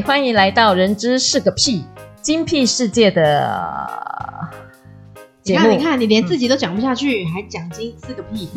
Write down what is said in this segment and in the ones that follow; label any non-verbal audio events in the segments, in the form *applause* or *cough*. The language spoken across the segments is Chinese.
欢迎来到人知是个屁精辟世界的。你看，你看，你连自己都讲不下去，嗯、还讲精是个屁？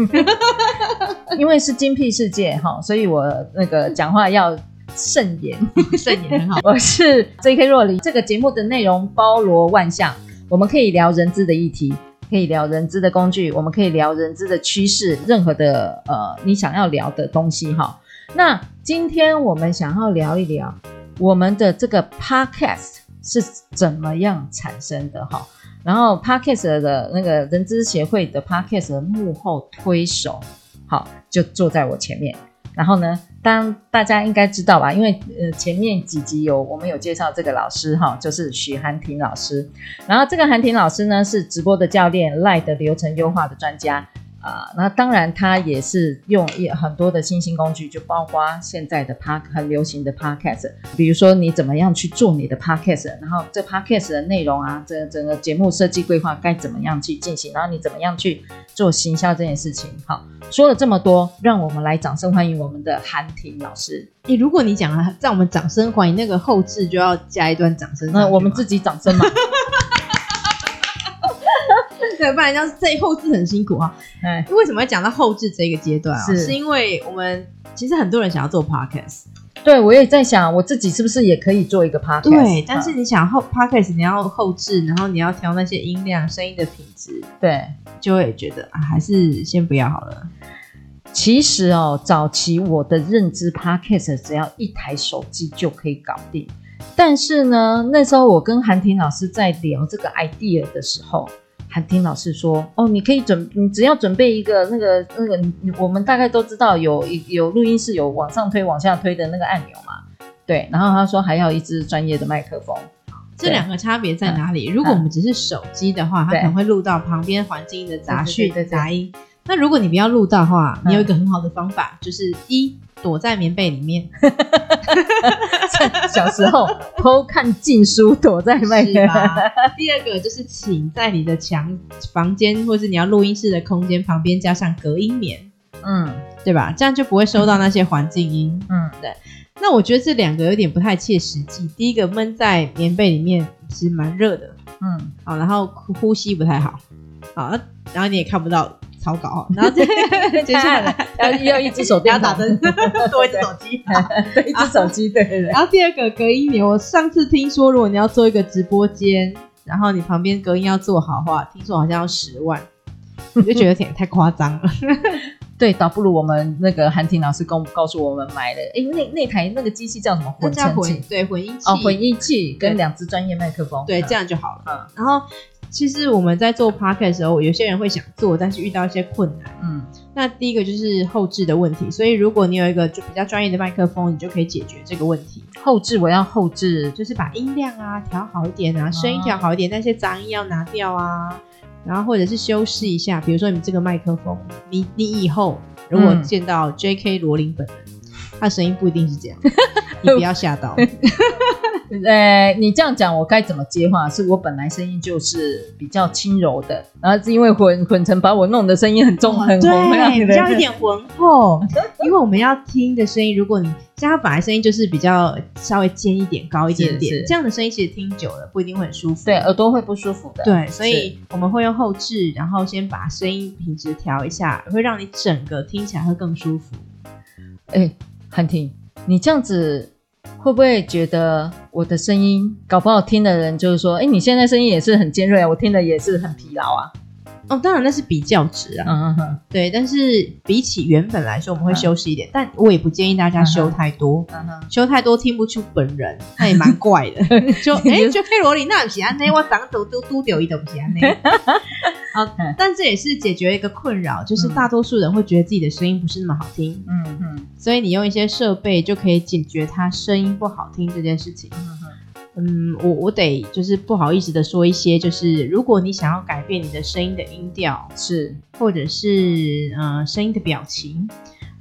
*laughs* 因为是精辟世界哈，所以我那个讲话要慎言，*laughs* 慎言很好。我是 J.K. 若琳，这个节目的内容包罗万象，我们可以聊人资的议题，可以聊人资的工具，我们可以聊人资的趋势，任何的呃你想要聊的东西哈。那今天我们想要聊一聊。我们的这个 podcast 是怎么样产生的哈？然后 podcast 的那个人资协会的 podcast 的幕后推手，好，就坐在我前面。然后呢，当大家应该知道吧？因为呃前面几集有我们有介绍这个老师哈，就是许涵婷老师。然后这个涵婷老师呢是直播的教练，LINE 的流程优化的专家。啊，那当然，他也是用一很多的新兴工具，就包括现在的 p a r k 很流行的 Podcast，比如说你怎么样去做你的 Podcast，然后这 Podcast 的内容啊，这整个节目设计规划该怎么样去进行，然后你怎么样去做行销这件事情。好，说了这么多，让我们来掌声欢迎我们的韩婷老师。诶，如果你讲了，让我们掌声欢迎，那个后置就要加一段掌声，那我们自己掌声嘛。*laughs* 对，不然要是这后置很辛苦啊。哎，为什么要讲到后置这个阶段啊？是，是因为我们其实很多人想要做 podcast。对，我也在想，我自己是不是也可以做一个 podcast？对，但是你想后 podcast，你要后置，然后你要调那些音量、声音的品质，对，就会觉得啊，还是先不要好了。其实哦，早期我的认知 podcast 只要一台手机就可以搞定，但是呢，那时候我跟韩婷老师在聊这个 idea 的时候。涵婷老师说：“哦，你可以准，你只要准备一个那个那个，我们大概都知道有有录音室有往上推、往下推的那个按钮嘛，对。然后他说还要一支专业的麦克风，这两个差别在哪里？嗯、如果我们只是手机的话，嗯、它可能会录到旁边环境的杂讯的杂音。那如果你不要录到的话，你有一个很好的方法，嗯、就是一。”躲在棉被里面，*laughs* 小时候偷看禁书，躲在外面。*laughs* 第二个就是，请在你的墙、房间，或是你要录音室的空间旁边加上隔音棉，嗯，对吧？这样就不会收到那些环境音。嗯，对。那我觉得这两个有点不太切实际。第一个闷在棉被里面其实蛮热的，嗯，好，然后呼吸不太好，好，然后你也看不到。草稿，然后接 *laughs* 接下来要要一只手电筒，*laughs* 多一只手机，对，一只手机，对对对。然后第二个隔音棉，我上次听说，如果你要做一个直播间，然后你旁边隔音要做好的话，听说好像要十万，我就觉得有点太夸张了。*laughs* 对，倒不如我们那个韩婷老师告告诉我们买的，哎，那那台那个机器叫什么？混成器，对，混音器哦，混音器跟两只专业麦克风，对，这样就好了。嗯，然后。其实我们在做 podcast 的时候，有些人会想做，但是遇到一些困难。嗯，那第一个就是后置的问题。所以如果你有一个就比较专业的麦克风，你就可以解决这个问题。后置我要后置，就是把音量啊调好一点啊，声音调好一点，那些杂音要拿掉啊，然后或者是修饰一下。比如说你这个麦克风，你你以后如果见到 J.K. 罗琳本人，他声音不一定是这样，*laughs* 你不要吓到。*laughs* 呃，你这样讲，我该怎么接话？是我本来声音就是比较轻柔的，然后是因为混混成把我弄的声音很重很洪，对，比较一点浑厚。因为我们要听的声音，如果你像他本来声音就是比较稍微尖一点、高一点点，这样的声音其实听久了不一定会很舒服，对，耳朵会不舒服的。对，所以我们会用后置，然后先把声音品质调一下，会让你整个听起来会更舒服。哎，涵婷，你这样子。会不会觉得我的声音搞不好听的人就是说，哎，你现在声音也是很尖锐啊，我听的也是很疲劳啊？哦，当然那是比较值啊，嗯嗯对。但是比起原本来说，我们会修饰一点，但我也不建议大家修太多，修太多听不出本人，那也蛮怪的。*laughs* 就 *laughs* 哎，就佩罗琳那不是安内，我长都都都丢一东西安内。好，*laughs* 但这也是解决一个困扰，就是大多数人会觉得自己的声音不是那么好听，嗯嗯，所以你用一些设备就可以解决他声音不好听这件事情。嗯，我我得就是不好意思的说一些，就是如果你想要改变你的声音的音调，是或者是呃声音的表情，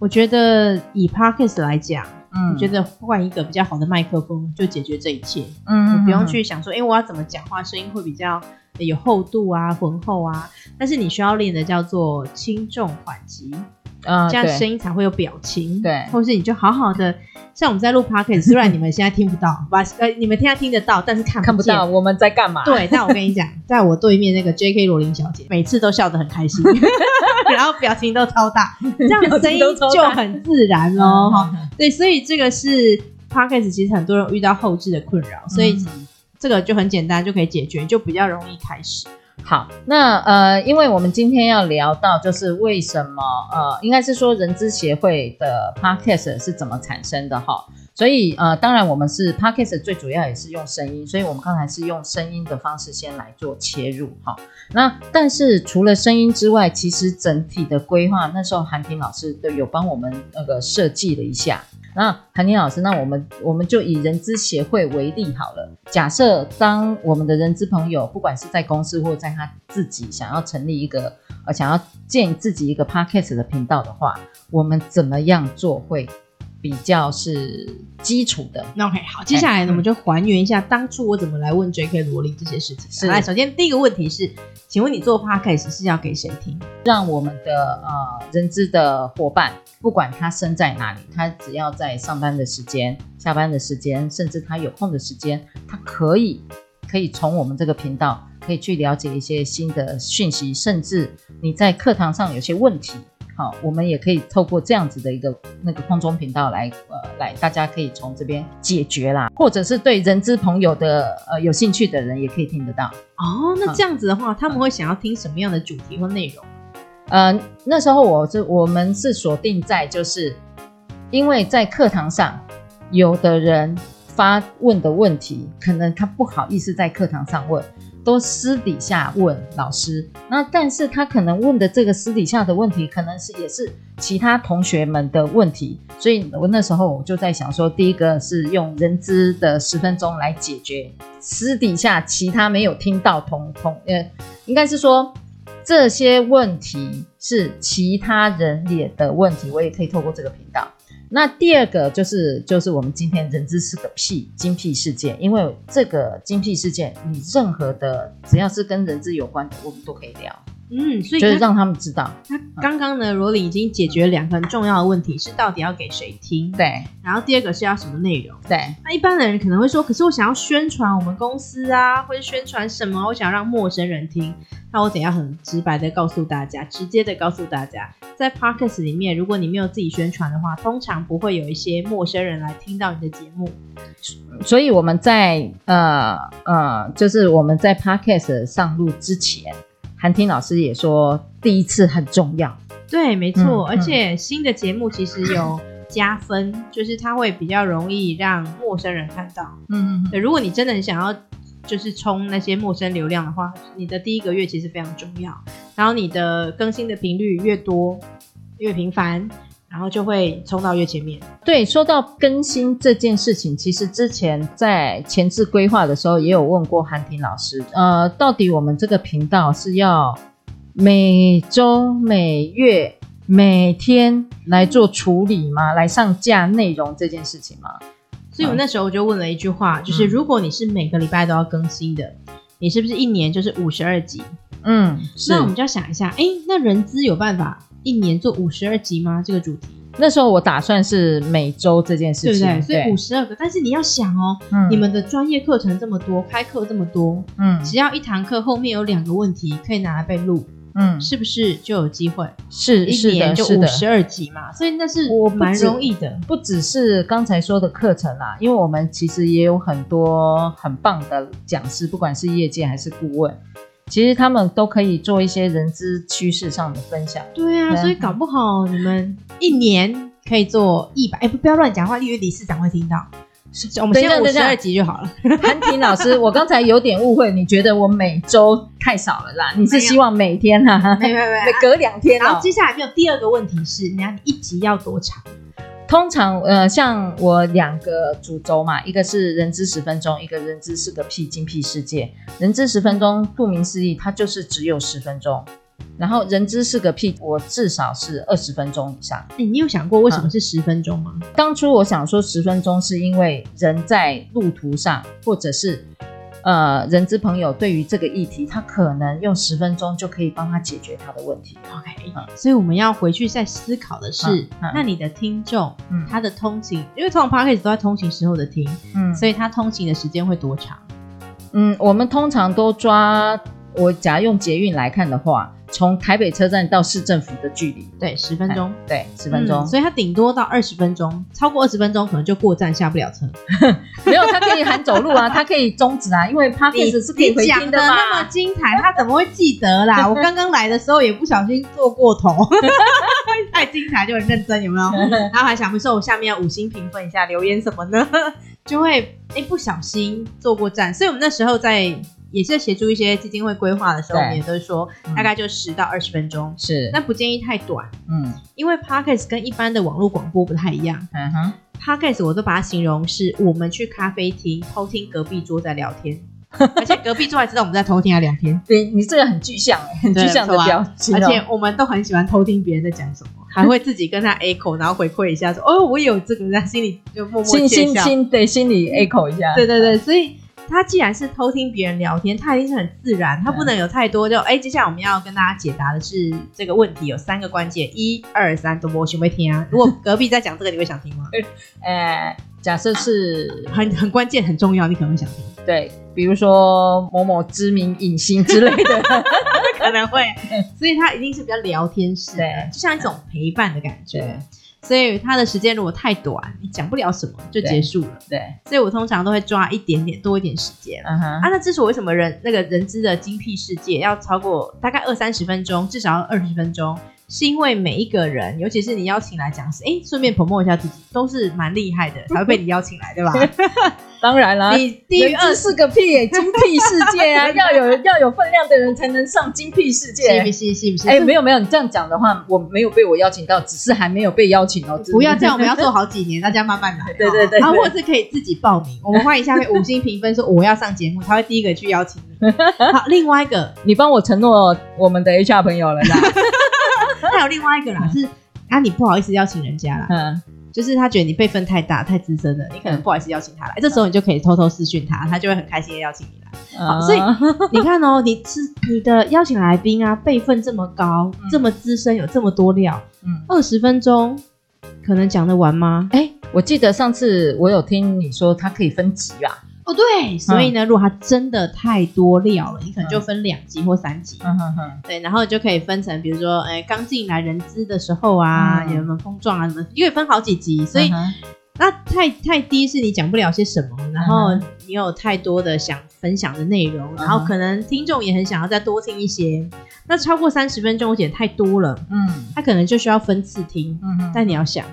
我觉得以 Podcast 来讲，嗯，我觉得换一个比较好的麦克风就解决这一切，嗯，你不用去想说，哎，我要怎么讲话声音会比较有厚度啊、浑厚啊，但是你需要练的叫做轻重缓急。嗯，这样声音才会有表情，对，或是你就好好的，像我们在录 podcast，虽然你们现在听不到，把呃你们现在听得到，但是看不看不到我们在干嘛。对，但我跟你讲，在我对面那个 J.K. 罗琳小姐，每次都笑得很开心，*laughs* 然后表情都超大，这样 *laughs* 声音就很自然喽。哈，对，所以这个是 podcast，其实很多人遇到后置的困扰，所以这个就很简单就可以解决，就比较容易开始。好，那呃，因为我们今天要聊到，就是为什么呃，应该是说人资协会的 Podcast 是怎么产生的哈，所以呃，当然我们是 Podcast 最主要也是用声音，所以我们刚才是用声音的方式先来做切入哈。那但是除了声音之外，其实整体的规划那时候韩婷老师都有帮我们那个设计了一下。那韩宁老师，那我们我们就以人资协会为例好了。假设当我们的人资朋友，不管是在公司或在他自己想要成立一个呃，想要建自己一个 podcast 的频道的话，我们怎么样做会比较是基础的。那 OK 好，接下来呢，我们就还原一下当初我怎么来问 J.K. 罗琳这些事情。是，来，首先第一个问题是，请问你做 Podcast 是要给谁听？让我们的呃人资的伙伴，不管他身在哪里，他只要在上班的时间、下班的时间，甚至他有空的时间，他可以可以从我们这个频道可以去了解一些新的讯息，甚至你在课堂上有些问题。好，我们也可以透过这样子的一个那个空中频道来，呃，来大家可以从这边解决啦，或者是对人资朋友的呃有兴趣的人也可以听得到。哦，那这样子的话，嗯、他们会想要听什么样的主题或内容？呃，那时候我是我们是锁定在就是，因为在课堂上，有的人发问的问题，可能他不好意思在课堂上问。都私底下问老师，那但是他可能问的这个私底下的问题，可能是也是其他同学们的问题，所以我那时候我就在想说，第一个是用人资的十分钟来解决私底下其他没有听到同同呃，应该是说这些问题是其他人也的问题，我也可以透过这个频道。那第二个就是就是我们今天人资是个屁精辟事件，因为这个精辟事件，你任何的只要是跟人资有关的，我们都可以聊。嗯，所以就是让他们知道。那刚刚呢，罗琳已经解决两个很重要的问题，是到底要给谁听？对。然后第二个是要什么内容？对。那一般的人可能会说，可是我想要宣传我们公司啊，或者宣传什么？我想让陌生人听。那我怎样很直白的告诉大家，直接的告诉大家，在 Podcast 里面，如果你没有自己宣传的话，通常不会有一些陌生人来听到你的节目。所以我们在呃呃，就是我们在 Podcast 上路之前。韩听老师也说，第一次很重要。对，没错，嗯、而且新的节目其实有加分，嗯、就是它会比较容易让陌生人看到。嗯，嗯，如果你真的很想要，就是冲那些陌生流量的话，你的第一个月其实非常重要。然后你的更新的频率越多，越频繁。然后就会冲到越前面。对，说到更新这件事情，其实之前在前置规划的时候也有问过韩婷老师，呃，到底我们这个频道是要每周、每月、每天来做处理吗？来上架内容这件事情吗？所以我那时候我就问了一句话，就是如果你是每个礼拜都要更新的，你是不是一年就是五十二集？嗯，那我们就要想一下，哎，那人资有办法？一年做五十二集吗？这个主题，那时候我打算是每周这件事情，对不对？所以五十二个，但是你要想哦，嗯、你们的专业课程这么多，开课这么多，嗯，只要一堂课后面有两个问题可以拿来被录，嗯，是不是就有机会？是，一年就五十二集嘛，所以那是我蛮容易的。不只是刚才说的课程啦，因为我们其实也有很多很棒的讲师，不管是业界还是顾问。其实他们都可以做一些人资趋势上的分享。对啊，所以搞不好你们一年可以做一百，哎，不，不要乱讲话，因为理事长会听到。我们先五十二集就好了。韩婷老师，*laughs* 我刚才有点误会，你觉得我每周太少了啦？你是希望每天啊？没有没有，*laughs* 隔两天。然后接下来没有第二个问题是，你要一集要多长？通常呃，像我两个主轴嘛，一个是人知十分钟，一个人知是个屁精辟世界。人知十分钟，顾名思义，它就是只有十分钟。然后人知是个屁，我至少是二十分钟以上。哎，你有想过为什么是十分钟吗？嗯，当初我想说十分钟，是因为人在路途上，或者是。呃，人资朋友对于这个议题，他可能用十分钟就可以帮他解决他的问题。OK，嗯，所以我们要回去再思考的是，嗯嗯、那你的听众，嗯，他的通勤，因为通常 Podcast 都在通勤时候的听，嗯，所以他通勤的时间会多长？嗯，我们通常都抓，我假如用捷运来看的话。从台北车站到市政府的距离，对，十分钟，对，十分钟，嗯，所以它顶多到二十分钟，超过二十分钟可能就过站下不了车。*laughs* 没有，它可以喊走路啊，它可以终止啊，因为 *laughs* Podcast 是可以回听的嘛。讲的那么精彩，他怎么会记得啦？我刚刚来的时候也不小心坐过头，*laughs* 太精彩就很认真，有没有？然后还想不说我下面要五星评分一下，留言什么呢？就会哎不小心坐过站，所以我们那时候在。也是协助一些基金会规划的时候，我们也都是说大概就十到二十分钟，是，那不建议太短，嗯，因为 Podcast 跟一般的网络广播不太一样，嗯哼，Podcast 我都把它形容是我们去咖啡厅偷听隔壁桌在聊天，*laughs* 而且隔壁桌还知道我们在偷听他聊天，对，你这个很具象，很具象的表情，而且我们都很喜欢偷听别人在讲什么，*laughs* 还会自己跟他 echo，然后回馈一下说，哦，我有这个，在心里就默默窃笑，心心对，心里 echo 一下，对对对，所以。他既然是偷听别人聊天，他一定是很自然，他不能有太多就哎、欸。接下来我们要跟大家解答的是这个问题，有三个关键，一二三，都不会会听啊。如果隔壁在讲这个，你会想听吗？*laughs* 呃，假设是很很关键、很重要，你可能会想听。对，比如说某某知名影星之类的，*laughs* 可能会。所以他一定是比较聊天式，对，就像一种陪伴的感觉。所以他的时间如果太短，你讲不了什么就结束了。对，对，所以我通常都会抓一点点多一点时间。嗯哼，啊，那之所以为什么人那个人资的精辟世界要超过大概二三十分钟，至少要二十分钟？是因为每一个人，尤其是你邀请来讲师，哎，顺便 promote 一下自己，都是蛮厉害的，*laughs* 才会被你邀请来，对吧？*laughs* 当然啦，你低于二四个屁、欸，*laughs* 精辟世界啊，要有要有分量的人才能上精辟世界，是不是？是不是？哎，没有没有，你这样讲的话，我没有被我邀请到，只是还没有被邀请哦。不要这样，我们要做好几年，大家慢慢来。对对对，然后或者是可以自己报名，我们欢迎下面五星评分，说我要上节目，他会第一个去邀请你。好，另外一个，你帮我承诺我们的 HR 朋友了啦。还有另外一个啦，嗯、是啊，你不好意思邀请人家啦，嗯，就是他觉得你辈分太大、太资深了，你可能不好意思邀请他来，嗯、这时候你就可以偷偷私讯他，他就会很开心的邀请你来。嗯、好，所以你看哦，你是你的邀请来宾啊，辈分这么高、嗯、这么资深，有这么多料，嗯，二十分钟可能讲得完吗？哎，我记得上次我有听你说，他可以分级啦。哦，对，所以呢，如果它真的太多料了，你可能就分两集或三集，嗯哼哼，对，然后就可以分成，比如说，哎，刚进来人资的时候啊，有什么碰撞啊什么，因为分好几集，所以那太太低是你讲不了些什么，然后你有太多的想分享的内容，然后可能听众也很想要再多听一些，那超过三十分钟我觉得太多了，嗯，他可能就需要分次听，嗯，但你要想。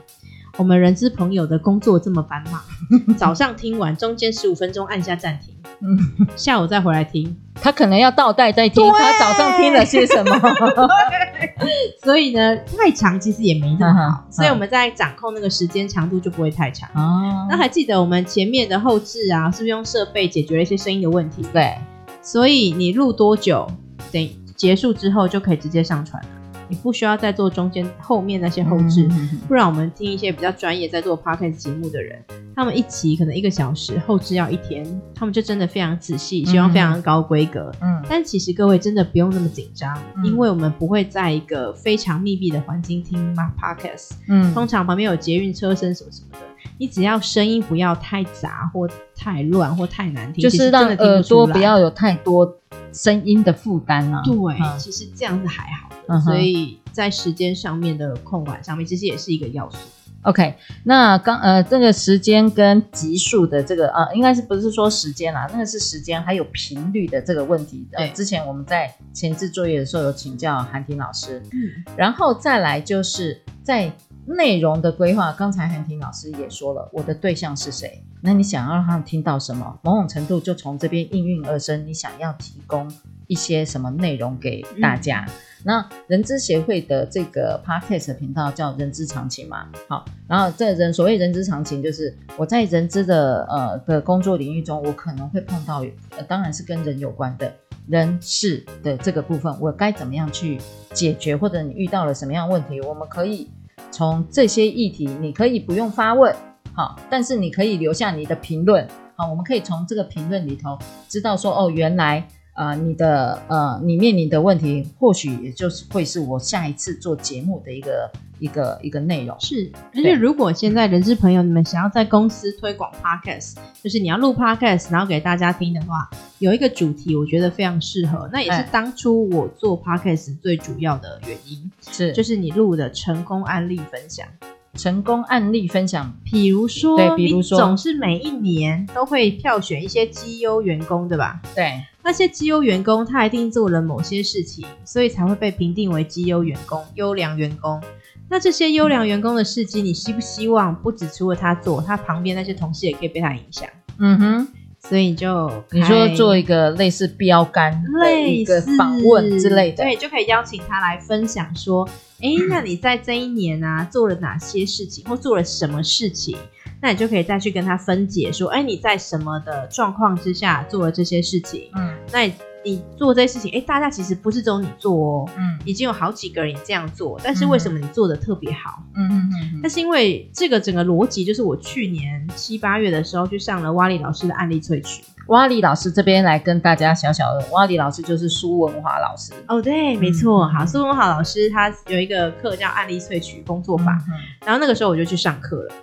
我们人资朋友的工作这么繁忙，*laughs* 早上听完，中间十五分钟按下暂停，嗯，下午再回来听，他可能要倒带再听，他早上听了些什么？*laughs* 所以呢，太长其实也没那么好，所以我们在掌控那个时间长度就不会太长。哦，那还记得我们前面的后置啊，是不是用设备解决了一些声音的问题？对，所以你录多久，等结束之后就可以直接上传了。你不需要再做中间后面那些后制，嗯、哼哼不然我们听一些比较专业在做 podcast 节目的人，他们一起可能一个小时，后置要一天，他们就真的非常仔细，希望非常高规格。嗯，但其实各位真的不用那么紧张，嗯、因为我们不会在一个非常密闭的环境听 podcast。嗯，通常旁边有捷运车声什么什么的，你只要声音不要太杂或太乱或太难听，就是让耳朵不要有太多声音的负担啊。对，嗯、其实这样子还好。所以在时间上面的控管上面，其实也是一个要素。OK，那刚呃这个时间跟级数的这个呃，应该是不是说时间啦？那个是时间还有频率的这个问题。对，之前我们在前置作业的时候有请教韩婷老师。嗯，然后再来就是在内容的规划，刚才韩婷老师也说了，我的对象是谁？那你想要让他们听到什么？某种程度就从这边应运而生，你想要提供一些什么内容给大家？那人资协会的这个 podcast 频道叫人之常情嘛，好，然后这人所谓人之常情，就是我在人资的呃的工作领域中，我可能会碰到，呃，当然是跟人有关的人事的这个部分，我该怎么样去解决，或者你遇到了什么样问题，我们可以从这些议题，你可以不用发问，好，但是你可以留下你的评论，好，我们可以从这个评论里头知道说，哦，原来。啊、呃，你的呃，你面临的问题，或许也就是会是我下一次做节目的一个一个一个内容。是，而且如果现在人事朋友你们想要在公司推广 Podcast，就是你要录 Podcast，然后给大家听的话，有一个主题我觉得非常适合，那也是当初我做 Podcast 最主要的原因，是就是你录的成功案例分享。成功案例分享，比如说，对，比如说，总是每一年都会票选一些绩优员工，对吧？对，那些绩优员工，他一定做了某些事情，所以才会被评定为绩优员工、优良员工。那这些优良员工的事迹，你希不希望不只除了他做，他旁边那些同事也可以被他影响？嗯哼。所以你就你说做一个类似标杆、类似访问之类的，对，就可以邀请他来分享说，哎，那你在这一年啊做了哪些事情，或做了什么事情？那你就可以再去跟他分解说，哎，你在什么的状况之下做了这些事情？嗯，那你。做这些事情，哎，大家其实不是只有你做哦，嗯，已经有好几个人也这样做，但是为什么你做的特别好？嗯嗯嗯，那是因为这个整个逻辑就是我去年七八月的时候去上了蛙里老师的案例萃取。蛙里老师这边来跟大家小小的，蛙里老师就是苏文华老师。哦，对，没错，好，苏文华老师他有一个课叫案例萃取工作法，然后那个时候我就去上课了。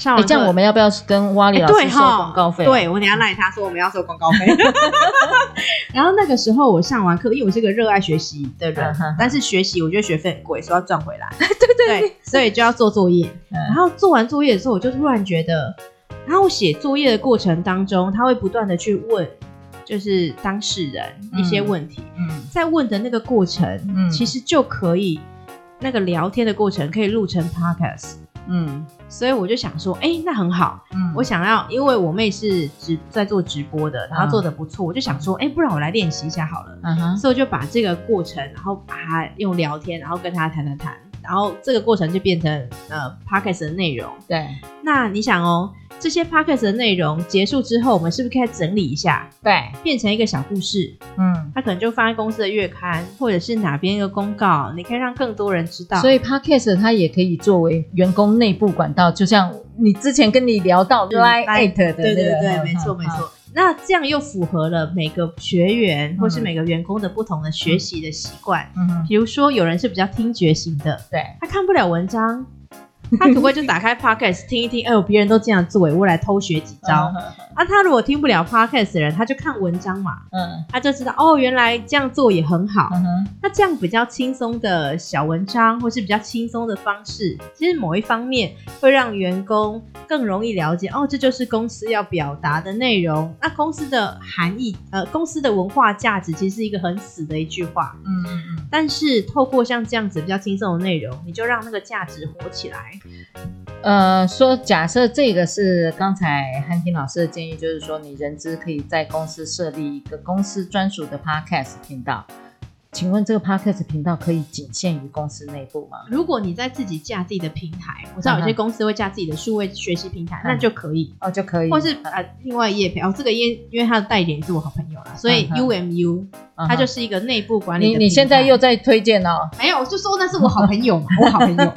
上完、欸、这样我们要不要跟蛙里老师收广告费？对，对，我等下赖他说我们要收广告费。*laughs* *laughs* 然后那个时候我上完课，因为我是个热爱学习的人，但是学习我觉得学费很贵，所以要赚回来。*laughs* 对对对，所以就要做作业。然后做完作业的时候，我就突然觉得，然后我写作业的过程当中，他会不断的去问，就是当事人一些问题。嗯，在问的那个过程，嗯，其实就可以那个聊天的过程可以录成 podcast。嗯，所以我就想说，哎、欸，那很好。嗯，我想要，因为我妹是直在做直播的，然后做的不错，嗯、我就想说，哎、欸，不然我来练习一下好了。嗯哼，所以我就把这个过程，然后把它用聊天，然后跟她谈谈谈，然后这个过程就变成呃 Podcast 的内容。对，那你想哦。这些 podcast 的内容结束之后，我们是不是可以整理一下？对，变成一个小故事。嗯，它可能就放在公司的月刊，或者是哪边一个公告，你可以让更多人知道。所以 podcast 它也可以作为员工内部管道，就像你之前跟你聊到 Line 的，对对对，没错没错。那这样又符合了每个学员或是每个员工的不同的学习的习惯。嗯，比如说有人是比较听觉型的，对，他看不了文章。*laughs* 他可不可以就打开 Podcast 听一听？哎呦，别人都这样做，我来偷学几招。Uh. 啊，他如果听不了 Podcast 的人，他就看文章嘛。嗯、uh，huh. 他就知道哦，原来这样做也很好。嗯哼、uh，huh. 那这样比较轻松的小文章，或是比较轻松的方式，其实某一方面会让员工更容易了解哦，这就是公司要表达的内容。那公司的含义，呃，公司的文化价值，其实是一个很死的一句话。嗯嗯嗯。但是透过像这样子比较轻松的内容，你就让那个价值活起来。呃，说假设这个是刚才汉婷老师的建议，就是说你人资可以在公司设立一个公司专属的 Podcast 频道。请问这个 Podcast 频道可以仅限于公司内部吗？如果你在自己架自己的平台，我知道有些公司会架自己的数位学习平台，那就可以哦，就可以。或是呃，另外业配哦，这个因因为他的代理人是我好朋友啦，所以 UMU 它就是一个内部管理。你你现在又在推荐哦？没有，我就说那是我好朋友嘛，我好朋友，*laughs*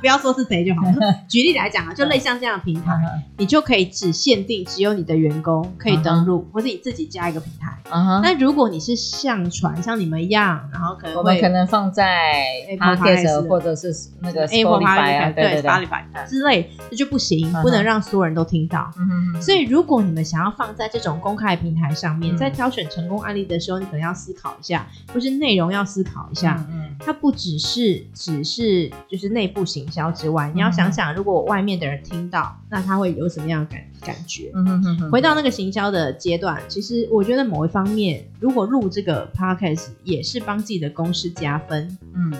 不要说是谁就好了。*laughs* 举例来讲啊，就类似像这样的平台，你就可以只限定只有你的员工可以登录，或是你自己加一个平台。那如果你是上传像你们。一样，然后可能我们可能放在 Podcast 或者是那个 Spotify 对 Spotify 之类，这就不行，不能让所有人都听到。所以，如果你们想要放在这种公开平台上面，在挑选成功案例的时候，你可能要思考一下，或是内容要思考一下。嗯，它不只是只是就是内部行销之外，你要想想，如果外面的人听到，那他会有什么样的感感觉？嗯哼哼哼。回到那个行销的阶段，其实我觉得某一方面，如果录这个 podcast 也是帮自己的公司加分。嗯。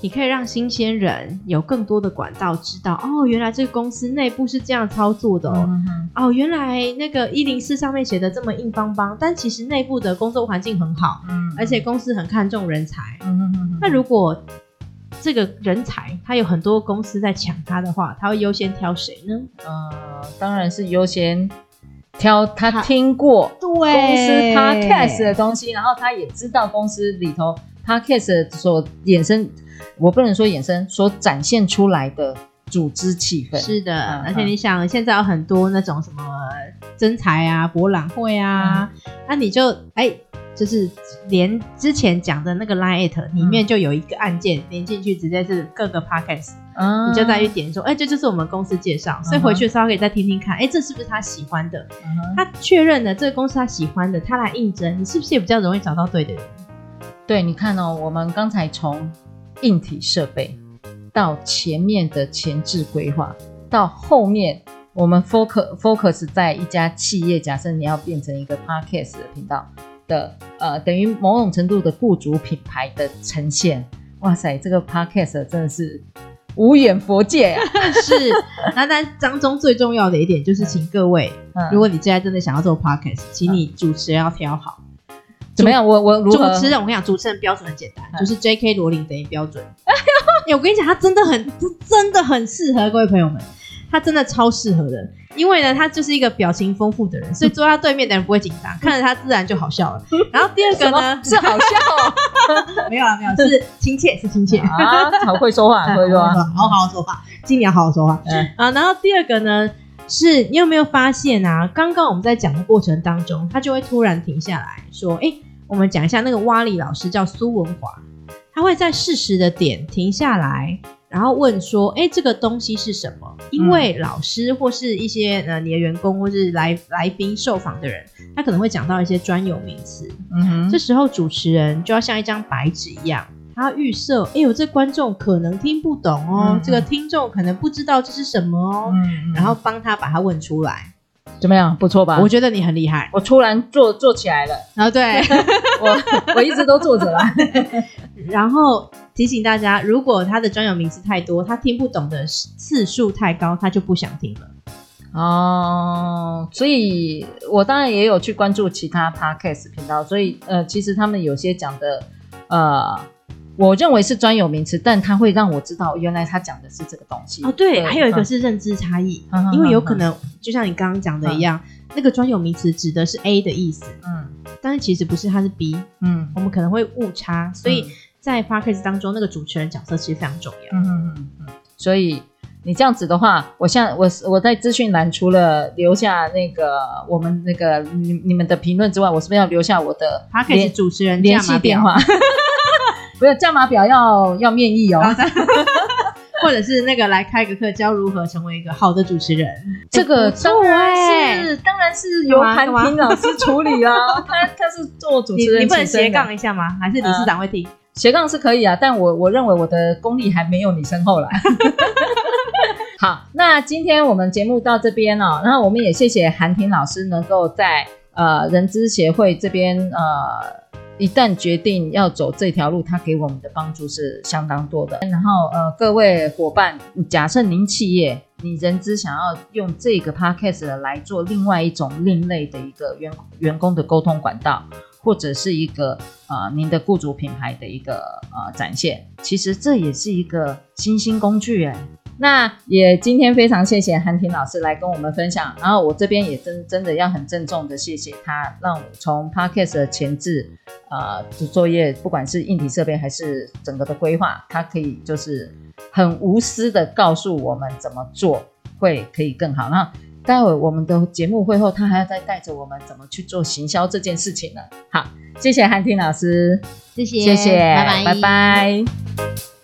你可以让新鲜人有更多的管道知道哦，原来这个公司内部是这样操作的哦。嗯、哼哦，原来那个一零四上面写的这么硬邦邦，但其实内部的工作环境很好，嗯，而且公司很看重人才。嗯哼哼。那如果这个人才他有很多公司在抢他的话，他会优先挑谁呢？呃，当然是优先挑他听过对公司 podcast 的东西，然后他也知道公司里头 podcast 所衍生。我不能说衍生所展现出来的组织气氛是的，嗯、而且你想，现在有很多那种什么征才啊、博览会啊，嗯、那你就哎、欸，就是连之前讲的那个 Line@ 里面就有一个按键连进去，直接是各个 Podcast，、嗯、你就再去点说，哎、欸，这就是我们公司介绍，嗯、所以回去的时候可以再听听看，哎、欸，这是不是他喜欢的？嗯、他确认了这个公司他喜欢的，他来应征，你是不是也比较容易找到对的人？对，你看哦，我们刚才从。硬体设备，到前面的前置规划，到后面我们 focus focus 在一家企业，假设你要变成一个 podcast 的频道的，呃，等于某种程度的雇主品牌的呈现。哇塞，这个 podcast 真的是无远佛界啊！*laughs* 是，那但当中最重要的一点就是，请各位，嗯、如果你现在真的想要做 podcast，请你主持人要挑好。怎么样？我我主持人，我跟你讲，主持人标准很简单，嗯、就是 J.K. 罗琳等于标准。哎呦，我跟你讲，他真的很，真的很适合各位朋友们，他真的超适合的。因为呢，他就是一个表情丰富的人，*laughs* 所以坐在他对面的人不会紧张，看着他自然就好笑了。*laughs* 然后第二个呢是好笑、哦，*laughs* 没有啊，没有，是亲切，是亲切啊，好会说话，会说话，好好说话，今年好好说话。嗯啊，然后第二个呢，是你有没有发现啊？刚刚我们在讲的过程当中，他就会突然停下来说：“哎。”我们讲一下那个蛙里老师叫苏文华，他会在适时的点停下来，然后问说：“哎，这个东西是什么？”因为老师或是一些呃你的员工或是来来宾受访的人，他可能会讲到一些专有名词。嗯哼，这时候主持人就要像一张白纸一样，他预设：“哎呦，这观众可能听不懂哦，这个听众可能不知道这是什么哦。嗯哼”然后帮他把它问出来。怎么样？不错吧？我觉得你很厉害。我突然坐坐起来了。然后对 *laughs* 我，我一直都坐着了。*laughs* 然后提醒大家，如果他的专有名词太多，他听不懂的次数太高，他就不想听了。哦，所以我当然也有去关注其他 podcast 频道，所以呃，其实他们有些讲的呃。我认为是专有名词，但它会让我知道原来他讲的是这个东西。哦，对，对还有一个是认知差异，嗯、因为有可能就像你刚刚讲的一样，嗯、那个专有名词指的是 A 的意思，嗯，但是其实不是，它是 B，嗯，我们可能会误差，所以在 Podcast 当中，那个主持人角色其实非常重要。嗯嗯嗯嗯，所以你这样子的话，我像我我在资讯栏除了留下那个我们那个你你们的评论之外，我是不是要留下我的 Podcast 主持人联系电话？*laughs* 不是价码表要要面议哦，*laughs* *laughs* 或者是那个来开个课教如何成为一个好的主持人，这个当然是当然是由韩婷老师处理啊，他他是做主持人，你不能斜杠一下吗？还是理事长会听？斜杠是可以啊，但我我认为我的功力还没有你深厚来。*laughs* 好，那今天我们节目到这边哦，然后我们也谢谢韩婷老师能够在呃人资协会这边呃。一旦决定要走这条路，他给我们的帮助是相当多的。然后，呃，各位伙伴，假设您企业，你人资想要用这个 podcast 来做另外一种另类的一个员员工的沟通管道，或者是一个呃您的雇主品牌的一个呃展现，其实这也是一个新兴工具诶。那也今天非常谢谢韩婷老师来跟我们分享，然后我这边也真真的要很郑重的谢谢他，让我从 Podcast 的前置呃作业，不管是硬体设备还是整个的规划，他可以就是很无私的告诉我们怎么做会可以更好。那待会我们的节目会后，他还要再带着我们怎么去做行销这件事情呢？好，谢谢韩婷老师，谢谢，谢谢，拜拜，拜拜。